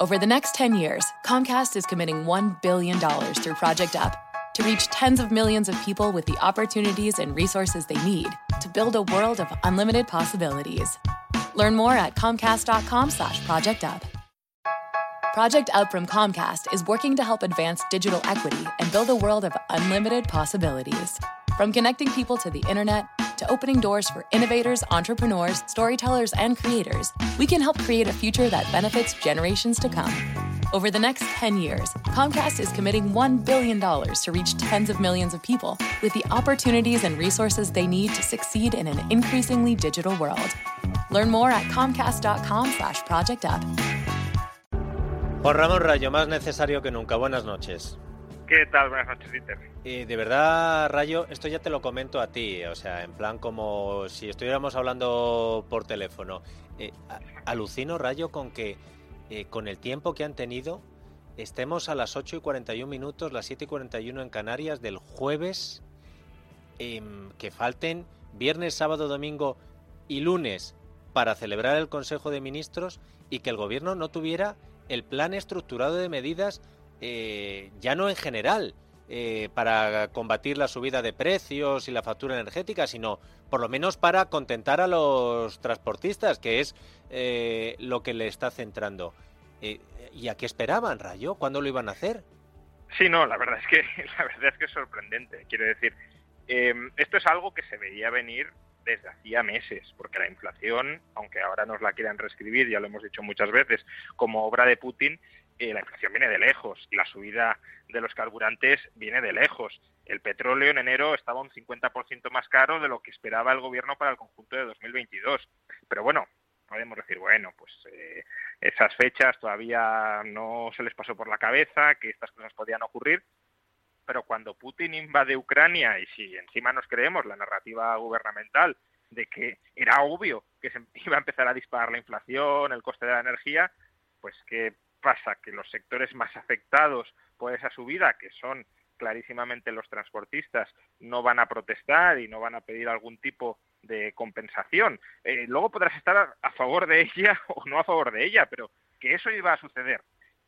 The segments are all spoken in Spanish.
Over the next 10 years, Comcast is committing $1 billion through Project Up to reach tens of millions of people with the opportunities and resources they need to build a world of unlimited possibilities. Learn more at comcast.com slash project up. Project Up from Comcast is working to help advance digital equity and build a world of unlimited possibilities. From connecting people to the internet to opening doors for innovators, entrepreneurs, storytellers, and creators, we can help create a future that benefits generations to come. Over the next 10 years, Comcast is committing $1 billion to reach tens of millions of people with the opportunities and resources they need to succeed in an increasingly digital world. Learn more at comcast.com slash project up. Rayo, más necesario que nunca. Buenas noches. ¿Qué tal? Buenas noches, Dieter. Y de verdad, Rayo, esto ya te lo comento a ti, o sea, en plan como si estuviéramos hablando por teléfono. Eh, alucino, Rayo, con que eh, con el tiempo que han tenido, estemos a las 8 y 41 minutos, las 7 y 41 en Canarias del jueves, em, que falten viernes, sábado, domingo y lunes para celebrar el Consejo de Ministros y que el Gobierno no tuviera el plan estructurado de medidas, eh, ya no en general, eh, para combatir la subida de precios y la factura energética, sino por lo menos para contentar a los transportistas, que es eh, lo que le está centrando. ¿Y a qué esperaban, Rayo? ¿Cuándo lo iban a hacer? Sí, no, la verdad es que la verdad es que es sorprendente. Quiero decir, esto es algo que se veía venir desde hacía meses, porque la inflación, aunque ahora nos la quieran reescribir, ya lo hemos dicho muchas veces, como obra de Putin, la inflación viene de lejos y la subida de los carburantes viene de lejos. El petróleo en enero estaba un 50% más caro de lo que esperaba el gobierno para el conjunto de 2022. Pero bueno, podemos decir, bueno, pues eh, esas fechas todavía no se les pasó por la cabeza, que estas cosas podían ocurrir, pero cuando Putin invade Ucrania y si encima nos creemos la narrativa gubernamental de que era obvio que se iba a empezar a disparar la inflación, el coste de la energía, pues ¿qué pasa? Que los sectores más afectados por esa subida, que son clarísimamente los transportistas, no van a protestar y no van a pedir algún tipo de compensación. Eh, luego podrás estar a favor de ella o no a favor de ella, pero que eso iba a suceder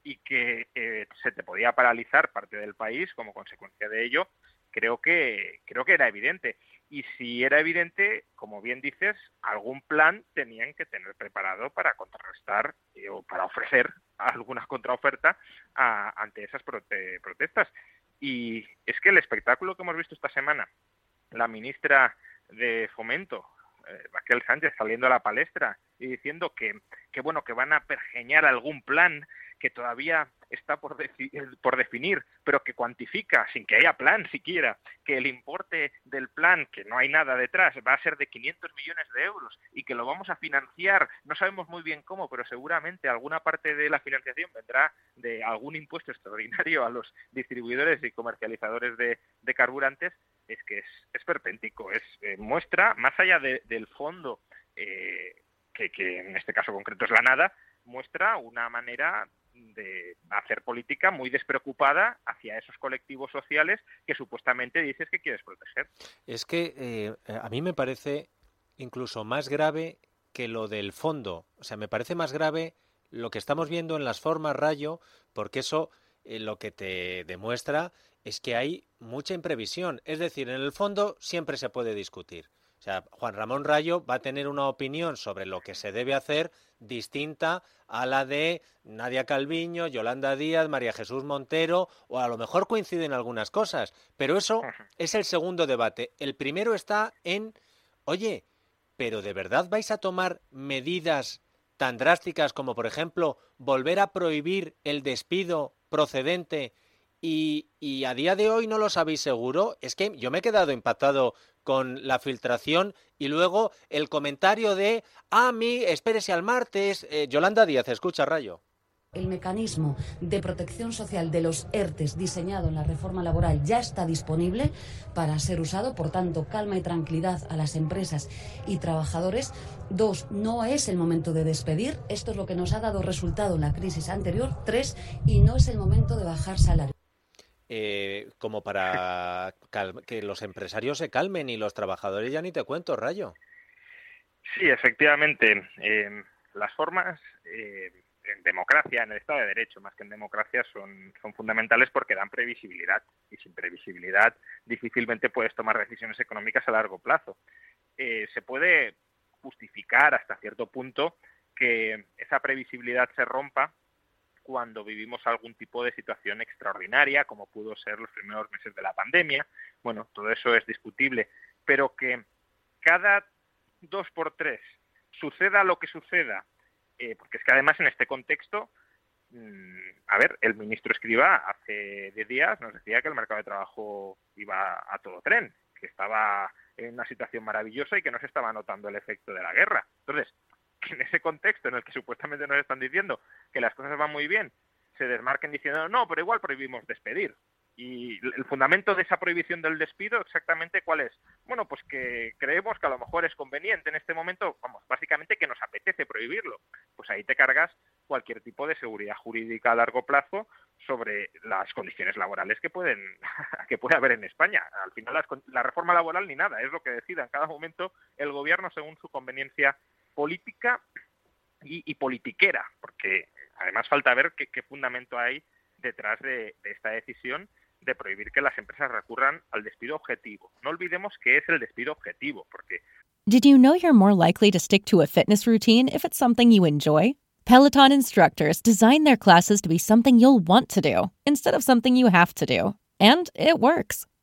y que eh, se te podía paralizar parte del país como consecuencia de ello, creo que, creo que era evidente. Y si era evidente, como bien dices, algún plan tenían que tener preparado para contrarrestar eh, o para ofrecer alguna contraoferta ante esas protestas. Y es que el espectáculo que hemos visto esta semana, la ministra de Fomento, eh, Raquel Sánchez, saliendo a la palestra y diciendo que, que, bueno, que van a pergeñar algún plan que todavía está por, por definir, pero que cuantifica, sin que haya plan siquiera, que el importe del plan, que no hay nada detrás, va a ser de 500 millones de euros y que lo vamos a financiar, no sabemos muy bien cómo, pero seguramente alguna parte de la financiación vendrá de algún impuesto extraordinario a los distribuidores y comercializadores de, carburantes, es que es, es perpéntico, es eh, muestra, más allá del fondo, eh, que, que en este caso concreto es la nada, muestra una manera de hacer política muy despreocupada hacia esos colectivos sociales que supuestamente dices que quieres proteger. Es que eh, a mí me parece incluso más grave que lo del fondo. O sea, me parece más grave lo que estamos viendo en las formas rayo, porque eso eh, lo que te demuestra es que hay mucha imprevisión. Es decir, en el fondo siempre se puede discutir. O sea, Juan Ramón Rayo va a tener una opinión sobre lo que se debe hacer distinta a la de Nadia Calviño, Yolanda Díaz, María Jesús Montero, o a lo mejor coinciden algunas cosas, pero eso es el segundo debate. El primero está en, oye, pero ¿de verdad vais a tomar medidas tan drásticas como, por ejemplo, volver a prohibir el despido procedente y, a día de hoy no lo sabéis seguro. Es que yo me he quedado impactado con la filtración y luego el comentario de, ah, mí, espérese al martes. Eh, Yolanda Díaz, escucha, Rayo. El mecanismo de protección social de los ERTES diseñado en la reforma laboral ya está disponible para ser usado. Por tanto, calma y tranquilidad a las empresas y trabajadores. Dos, no es el momento de despedir. Esto es lo que nos ha dado resultado en la crisis anterior. Tres, y no es el momento de bajar salarios. Eh, como para que los empresarios se calmen y los trabajadores ya ni te cuento, Rayo. Sí, efectivamente. Eh, las formas eh, en democracia, en el Estado de Derecho, más que en democracia, son, son fundamentales porque dan previsibilidad. Y sin previsibilidad difícilmente puedes tomar decisiones económicas a largo plazo. Eh, se puede justificar hasta cierto punto que esa previsibilidad se rompa cuando vivimos algún tipo de situación extraordinaria, como pudo ser los primeros meses de la pandemia. Bueno, todo eso es discutible, pero que cada dos por tres suceda lo que suceda eh, porque es que además en este contexto, mm, a ver, el ministro Escriba hace 10 días nos decía que el mercado de trabajo iba a todo tren, que estaba en una situación maravillosa y que no se estaba notando el efecto de la guerra. Entonces, que en ese contexto en el que supuestamente nos están diciendo que las cosas van muy bien, se desmarquen diciendo, no, pero igual prohibimos despedir. Y el fundamento de esa prohibición del despido, exactamente cuál es? Bueno, pues que creemos que a lo mejor es conveniente en este momento, vamos, básicamente que nos apetece prohibirlo. Pues ahí te cargas cualquier tipo de seguridad jurídica a largo plazo sobre las condiciones laborales que pueden que puede haber en España. Al final la reforma laboral ni nada, es lo que decida en cada momento el gobierno según su conveniencia política y, politiquera, porque además falta ver qué, fundamento hay detrás de esta decisión de prohibir que las empresas recurran al despido objetivo. No olvidemos que es el despido objetivo, porque Did you know you're more likely to stick to a fitness routine if it's something you enjoy? Peloton instructors design their classes to be something you'll want to do instead of something you have to do. And it works.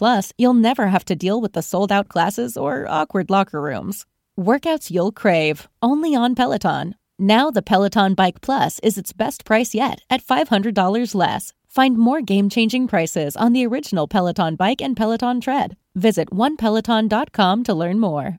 Plus, you'll never have to deal with the sold out classes or awkward locker rooms. Workouts you'll crave, only on Peloton. Now, the Peloton Bike Plus is its best price yet at $500 less. Find more game changing prices on the original Peloton bike and Peloton tread. Visit onepeloton.com to learn more.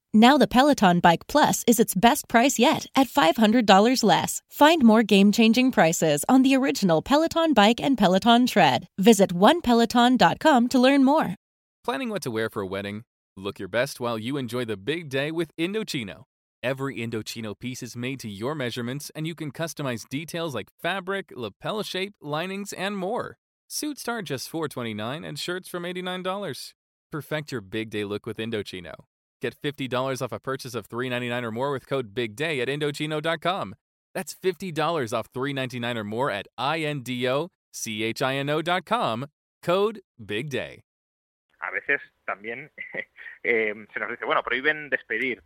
Now the Peloton Bike Plus is its best price yet at $500 less. Find more game-changing prices on the original Peloton Bike and Peloton Tread. Visit onepeloton.com to learn more. Planning what to wear for a wedding? Look your best while you enjoy the big day with Indochino. Every Indochino piece is made to your measurements and you can customize details like fabric, lapel shape, linings, and more. Suits start just 429 and shirts from $89. Perfect your big day look with Indochino. Get $50 off a purchase of $3.99 or more with code BIGDAY at Indochino.com. That's $50 off $3.99 or more at INDOCHINO.com. Code BIGDAY. A veces también eh, se nos dice, bueno, prohíben despedir.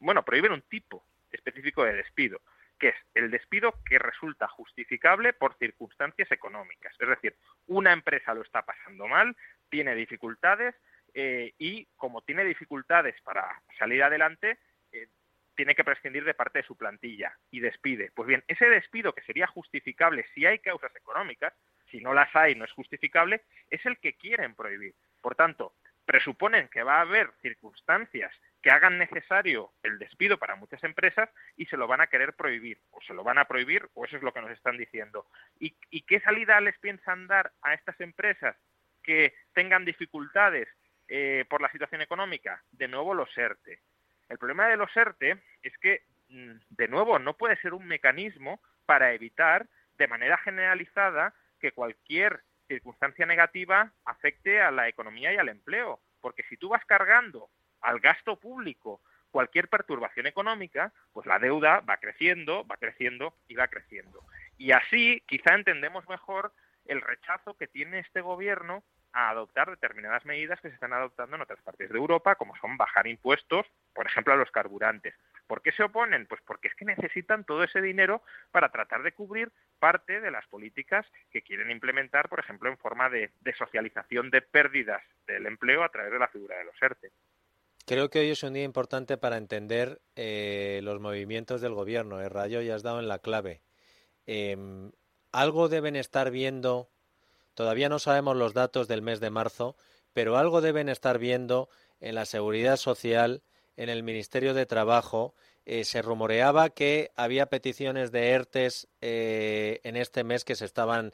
Bueno, prohíben un tipo específico de despido, que es el despido que resulta justificable por circunstancias económicas. Es decir, una empresa lo está pasando mal, tiene dificultades, eh, y como tiene dificultades para salir adelante, eh, tiene que prescindir de parte de su plantilla y despide. Pues bien, ese despido que sería justificable si hay causas económicas, si no las hay no es justificable, es el que quieren prohibir. Por tanto, presuponen que va a haber circunstancias que hagan necesario el despido para muchas empresas y se lo van a querer prohibir, o se lo van a prohibir, o eso es lo que nos están diciendo. ¿Y, qué salida les piensan dar a estas empresas que tengan dificultades eh, por la situación económica? De nuevo los ERTE. El problema de los ERTE es que, mm, de nuevo, no puede ser un mecanismo para evitar de manera generalizada que cualquier circunstancia negativa afecte a la economía y al empleo. Porque si tú vas cargando al gasto público cualquier perturbación económica, pues la deuda va creciendo, va creciendo y va creciendo. Y así quizá entendemos mejor el rechazo que tiene este gobierno a adoptar determinadas medidas que se están adoptando en otras partes de Europa, como son bajar impuestos, por ejemplo, a los carburantes. ¿Por qué se oponen? Pues porque es que necesitan todo ese dinero para tratar de cubrir parte de las políticas que quieren implementar, por ejemplo, en forma de, socialización de pérdidas del empleo a través de la figura de los ERTE. Creo que hoy es un día importante para entender eh, los movimientos del gobierno. ¿eh, Rayo, ya has dado en la clave. Em, algo deben estar viendo, todavía no sabemos los datos del mes de marzo, pero algo deben estar viendo en la seguridad social, en el Ministerio de Trabajo. Eh, se rumoreaba que había peticiones de ERTES eh, en este mes que se estaban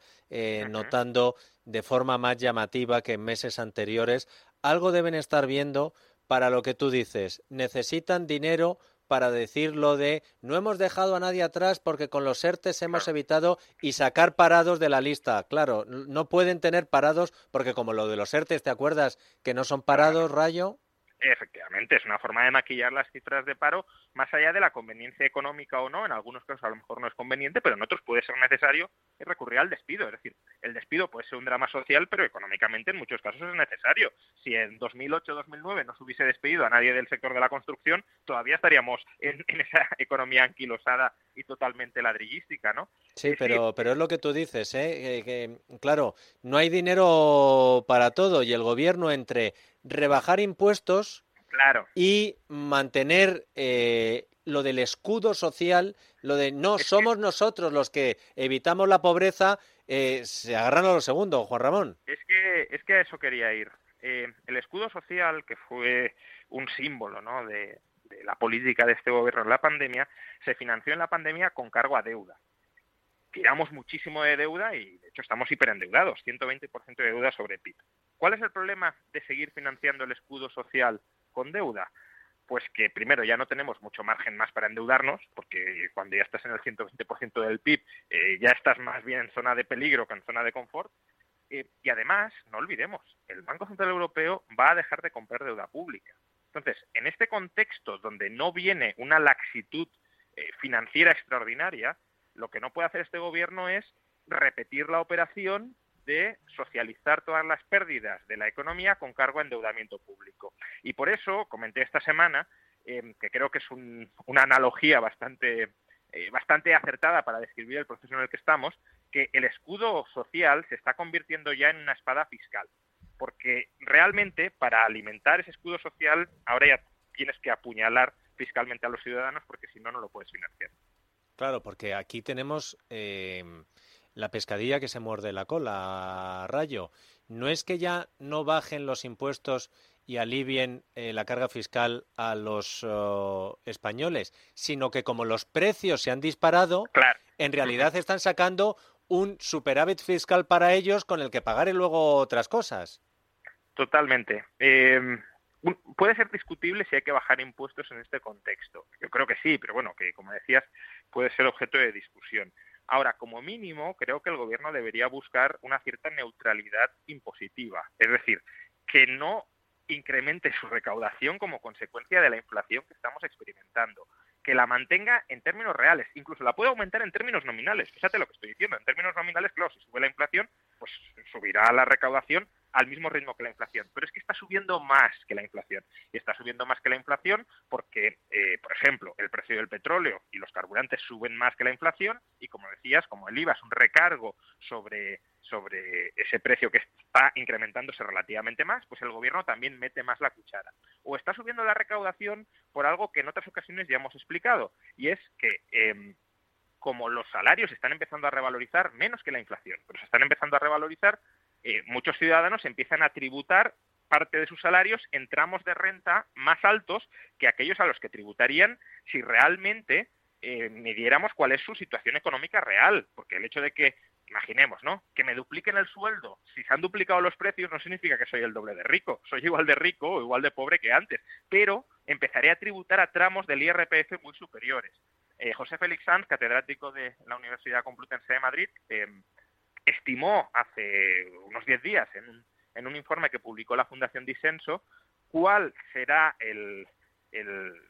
notando de forma más llamativa que en meses anteriores. Algo deben estar viendo para lo que tú dices. Necesitan dinero para decir lo de no hemos dejado a nadie atrás porque con los ERTES hemos evitado y sacar parados de la lista. Claro, no pueden tener parados porque como lo de los ERTES, ¿te acuerdas que no son parados, Rayo? Efectivamente, es una forma de maquillar las cifras de paro más allá de la conveniencia económica o no. En algunos casos a lo mejor no es conveniente, pero en otros puede ser necesario recurrir al despido. Es decir, el despido puede ser un drama social, pero económicamente en muchos casos es necesario. Si en 2008-2009 no se hubiese despedido a nadie del sector de la construcción, todavía estaríamos en, esa economía anquilosada y totalmente ladrillística, ¿no? Sí, pero, pero es lo que tú dices, ¿eh? que, claro, no hay dinero para todo y el gobierno entre rebajar impuestos claro. y mantener eh, lo del escudo social, lo de no somos nosotros los que evitamos la pobreza, eh, se agarran a lo segundo, Juan Ramón. Es que, es que a eso quería ir. Eh, el escudo social, que fue un símbolo ¿no? de, de la política de este gobierno en la pandemia, se financió en la pandemia con cargo a deuda tiramos muchísimo de deuda y de hecho estamos hiperendeudados, 120% de deuda sobre PIB. ¿Cuál es el problema de seguir financiando el escudo social con deuda? Pues que primero ya no tenemos mucho margen más para endeudarnos, porque cuando ya estás en el 120% del PIB eh, ya estás más bien en zona de peligro que en zona de confort. Eh, y además, no olvidemos, el Banco Central Europeo va a dejar de comprar deuda pública. Entonces, en este contexto donde no viene una laxitud eh, financiera extraordinaria, lo que no puede hacer este gobierno es repetir la operación de socializar todas las pérdidas de la economía con cargo a endeudamiento público. Y por eso comenté esta semana, em, que creo que es una analogía bastante, eh, bastante acertada para describir el proceso en el que estamos, que el escudo social se está convirtiendo ya en una espada fiscal. Porque realmente para alimentar ese escudo social ahora ya tienes que apuñalar fiscalmente a los ciudadanos porque si no, no lo puedes financiar. Claro, porque aquí tenemos em, la pescadilla que se muerde la cola, Rayo. No es que ya no bajen los impuestos y alivien eh, la carga fiscal a los oh, españoles, sino que como los precios se han disparado, en realidad están sacando un superávit fiscal para ellos con el que pagar luego otras cosas. Totalmente. Em, puede ser discutible si hay que bajar impuestos en este contexto. Yo creo que sí, pero bueno, que como decías, puede ser objeto de discusión. Ahora, como mínimo, creo que el gobierno debería buscar una cierta neutralidad impositiva, es decir, que no incremente su recaudación como consecuencia de la inflación que estamos experimentando, que la mantenga en términos reales, incluso la puede aumentar en términos nominales. Fíjate lo que estoy diciendo, en términos nominales, claro, si sube la inflación, pues subirá la recaudación al mismo ritmo que la inflación. Pero es que está subiendo más que la inflación. Y está subiendo más que la inflación porque, eh, por ejemplo, el precio del petróleo y los carburantes suben más que la inflación y, como decías, como el IVA es un recargo sobre, sobre ese precio que está incrementándose relativamente más, pues el gobierno también mete más la cuchara. O está subiendo la recaudación por algo que en otras ocasiones ya hemos explicado, y es que em, como los salarios están empezando a revalorizar menos que la inflación, pero se están empezando a revalorizar, eh, muchos ciudadanos empiezan a tributar parte de sus salarios en tramos de renta más altos que aquellos a los que tributarían si realmente eh, midiéramos cuál es su situación económica real, porque el hecho de que imaginemos, ¿no? Que me dupliquen el sueldo. Si se han duplicado los precios no significa que soy el doble de rico. Soy igual de rico o igual de pobre que antes. Pero empezaré a tributar a tramos del IRPF muy superiores. Eh, José Félix Sanz, catedrático de la Universidad Complutense de Madrid, em, estimó hace unos 10 días en un, en un, informe que publicó la Fundación Disenso cuál será el,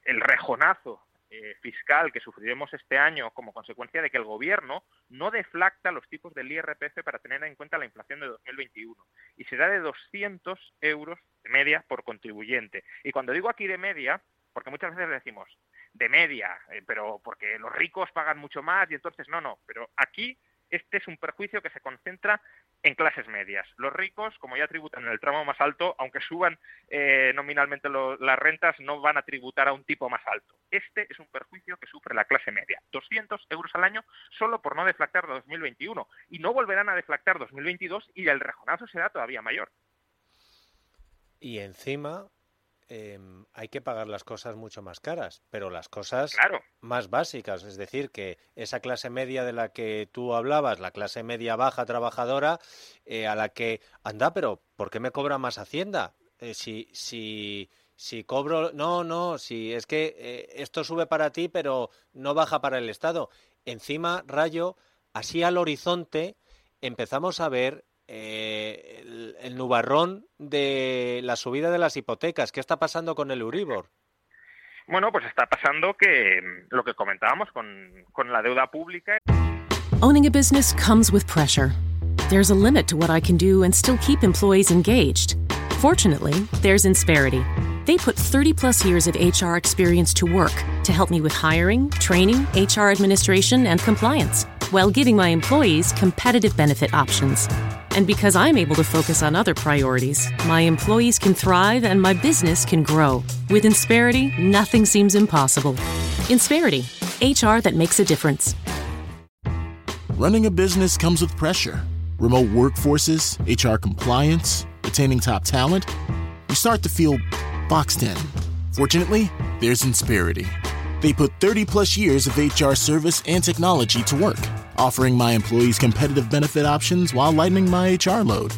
rejonazo eh, fiscal que sufriremos este año como consecuencia de que el gobierno no deflacta los tipos del IRPF para tener en cuenta la inflación de 2021 y será de 200 euros de media por contribuyente. Y cuando digo aquí de media, porque muchas veces decimos de media, eh, pero porque los ricos pagan mucho más y entonces no, no, pero aquí este es un perjuicio que se concentra en clases medias. Los ricos, como ya tributan en el tramo más alto, aunque suban eh, nominalmente las rentas, no van a tributar a un tipo más alto. Este es un perjuicio que sufre la clase media. 200 euros al año solo por no deflactar 2021. Y no volverán a deflactar 2022 y el rejonazo será todavía mayor. Y encima, Em, hay que pagar las cosas mucho más caras, pero las cosas más básicas, es decir, que esa clase media de la que tú hablabas, la clase media baja trabajadora, eh, a la que anda, pero ¿por qué me cobra más Hacienda? Eh, si, si, si cobro, no, no, si es que eh, esto sube para ti, pero no baja para el Estado. Encima, Rayo, así al horizonte empezamos a ver eh, el, el, nubarrón de la subida de las hipotecas. ¿Qué está pasando con el Euribor? Bueno, pues está pasando que mm, lo que comentábamos con, con la deuda pública. Owning a business comes with pressure. There's a limit to what I can do and still keep employees engaged. Fortunately, there's Insperity. They put 30 plus years of HR experience to work to help me with hiring, training, HR administration, and compliance, while giving my employees competitive benefit options. And because I'm able to focus on other priorities, my employees can thrive and my business can grow. With Insperity, nothing seems impossible. Insperity, HR that makes a difference. Running a business comes with pressure remote workforces, HR compliance, retaining top talent. You start to feel boxed in. Fortunately, there's Insperity. They put 30 plus years of HR service and technology to work offering my employees competitive benefit options while lightening my HR load.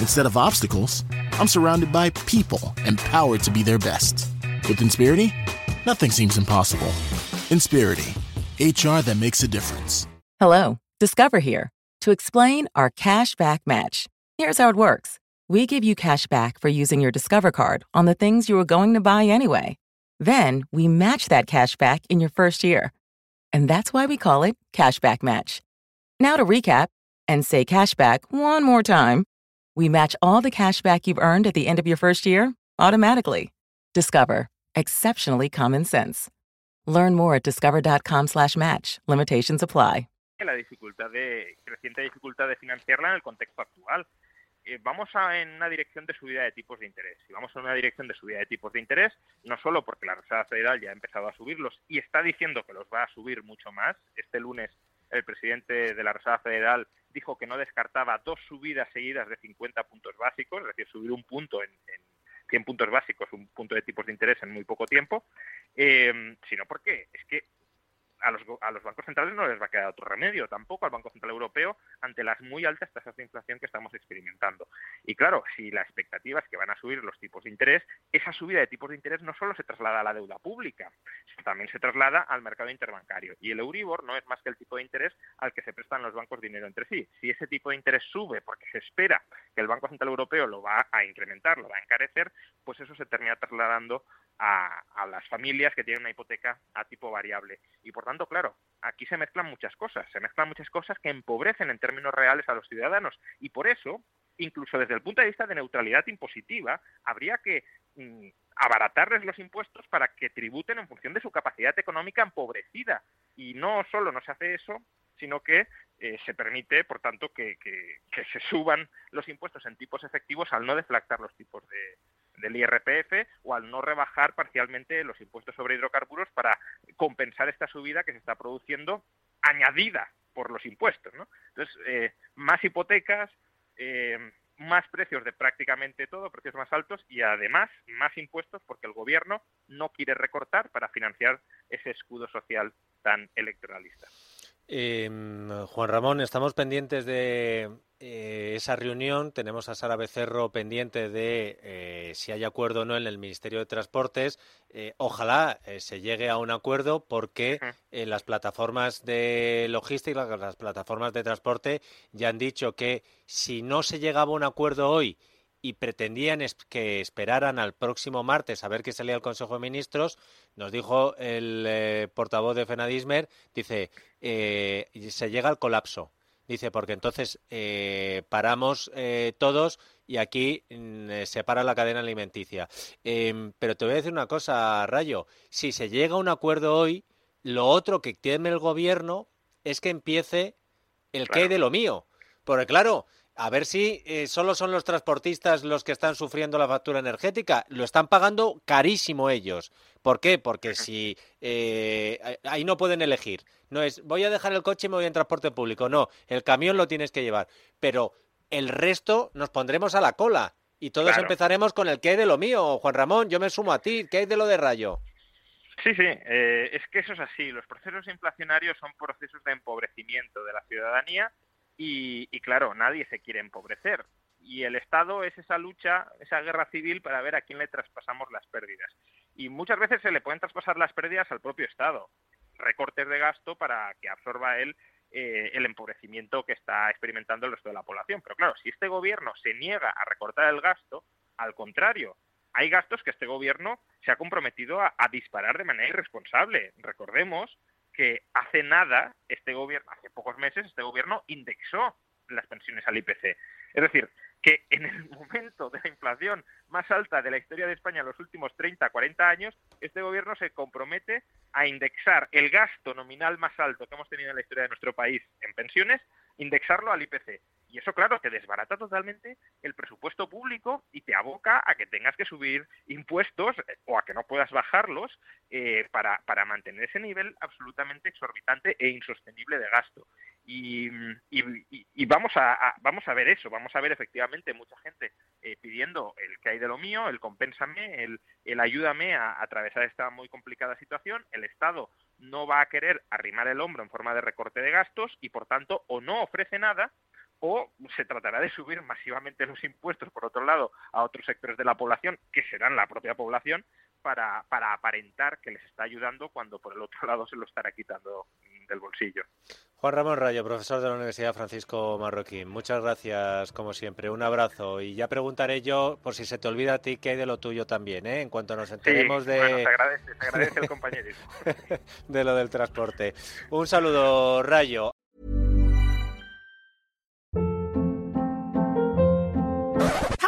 Instead of obstacles, I'm surrounded by people empowered to be their best. With Inspirity, nothing seems impossible. Inspirity, HR that makes a difference. Hello, Discover here to explain our cash back match. Here's how it works we give you cash back for using your Discover card on the things you were going to buy anyway. Then we match that cash back in your first year. And that's why we call it Cashback Match. Now to recap and say cashback one more time. We match all the cashback you've earned at the end of your first year automatically. Discover. Exceptionally common sense. Learn more at discover.com slash match. Limitations apply. La dificultad de, creciente dificultad de financiarla en el contexto actual. Eh, vamos a, en una dirección de subida de tipos de interés. Y vamos en una dirección de subida de tipos de interés, no solo porque la Reserva Federal ya ha empezado a subirlos y está diciendo que los va a subir mucho más. Este lunes el presidente de la Reserva Federal dijo que no descartaba dos subidas seguidas de 50 puntos básicos, es decir, subir un punto en, en 100 puntos básicos, un punto de tipos de interés en muy poco tiempo, eh, sino porque es que a los, a los bancos centrales no les va a quedar otro remedio, tampoco al Banco Central Europeo, ante las muy altas tasas de inflación que estamos experimentando. Y claro, si la expectativa es que van a subir los tipos de interés, esa subida de tipos de interés no solo se traslada a la deuda pública, también se traslada al mercado interbancario. Y el Euribor no es más que el tipo de interés al que se prestan los bancos dinero entre sí. Si ese tipo de interés sube porque se espera que el Banco Central Europeo lo va a incrementar, lo va a encarecer, pues eso se termina trasladando a, a, las familias que tienen una hipoteca a tipo variable. Y por tanto, claro, aquí se mezclan muchas cosas, se mezclan muchas cosas que empobrecen en términos reales a los ciudadanos. Y por eso, incluso desde el punto de vista de neutralidad impositiva, habría que mm, abaratarles los impuestos para que tributen en función de su capacidad económica empobrecida. Y no solo no se hace eso, sino que eh, se permite, por tanto, que, que, que, se suban los impuestos en tipos efectivos al no deflactar los tipos de, del IRPF o al no rebajar parcialmente los impuestos sobre hidrocarburos para compensar esta subida que se está produciendo añadida por los impuestos. Entonces, eh, más hipotecas, eh, más precios de prácticamente todo, precios más altos y además más impuestos porque el gobierno no quiere recortar para financiar ese escudo social tan electoralista. Em, Juan Ramón, estamos pendientes de eh, esa reunión. Tenemos a Sara Becerro pendiente de eh, si hay acuerdo o no en el Ministerio de Transportes. Eh, ojalá se llegue a un acuerdo porque las plataformas de logística, las plataformas de transporte ya han dicho que si no se llegaba a un acuerdo hoy y pretendían que esperaran al próximo martes a ver qué salía el Consejo de Ministros, nos dijo el eh, portavoz de Fenadismer, dice, eh, se llega al colapso. Dice, porque entonces eh, paramos todos y aquí mm, se para la cadena alimenticia. Em, pero te voy a decir una cosa, Rayo. Si se llega a un acuerdo hoy, lo otro que teme el gobierno es que empiece el que hay de lo mío. Porque claro, a ver si eh, solo son los transportistas los que están sufriendo la factura energética. Lo están pagando carísimo ellos. ¿Por qué? Porque si eh, ahí no pueden elegir. No es voy a dejar el coche y me voy en transporte público. No, el camión lo tienes que llevar. Pero el resto nos pondremos a la cola y todos empezaremos con el que hay de lo mío. Juan Ramón, yo me sumo a ti. ¿Qué hay de lo de Rayo? Sí, sí, eh, es que eso es así. Los procesos inflacionarios son procesos de empobrecimiento de la ciudadanía y, claro, nadie se quiere empobrecer. Y el Estado es esa lucha, esa guerra civil para ver a quién le traspasamos las pérdidas. Y muchas veces se le pueden traspasar las pérdidas al propio Estado. Recortes de gasto para que absorba él eh, el empobrecimiento que está experimentando el resto de la población. Pero claro, si este gobierno se niega a recortar el gasto, al contrario, hay gastos que este gobierno se ha comprometido a disparar de manera irresponsable. Recordemos que hace nada, este gobierno, hace pocos meses, este gobierno indexó las pensiones al IPC. Es decir, que en el momento de la inflación más alta de la historia de España en los últimos 30, 40 años, este gobierno se compromete a indexar el gasto nominal más alto que hemos tenido en la historia de nuestro país en pensiones, indexarlo al IPC. Y eso, claro, te desbarata totalmente el presupuesto público y te aboca a que tengas que subir impuestos eh, o a que no puedas bajarlos eh, para, para mantener ese nivel absolutamente exorbitante e insostenible de gasto. Y, y, vamos, a, vamos a ver eso, vamos a ver efectivamente mucha gente eh, pidiendo el que hay de lo mío, el compénsame, el, el ayúdame a, a atravesar esta muy complicada situación. El Estado no va a querer arrimar el hombro en forma de recorte de gastos y, por tanto, o no ofrece nada o se tratará de subir masivamente los impuestos, por otro lado, a otros sectores de la población, que serán la propia población, para, para aparentar que les está ayudando cuando por el otro lado se lo estará quitando del bolsillo. Juan Ramón Rayo, profesor de la Universidad Francisco Marroquín, muchas gracias como siempre, un abrazo y ya preguntaré yo por si se te olvida a ti qué hay de lo tuyo también, ¿eh? en cuanto nos enteremos de... Bueno, agradece, te agradece el compañerismo. de lo del transporte. Un saludo, Rayo.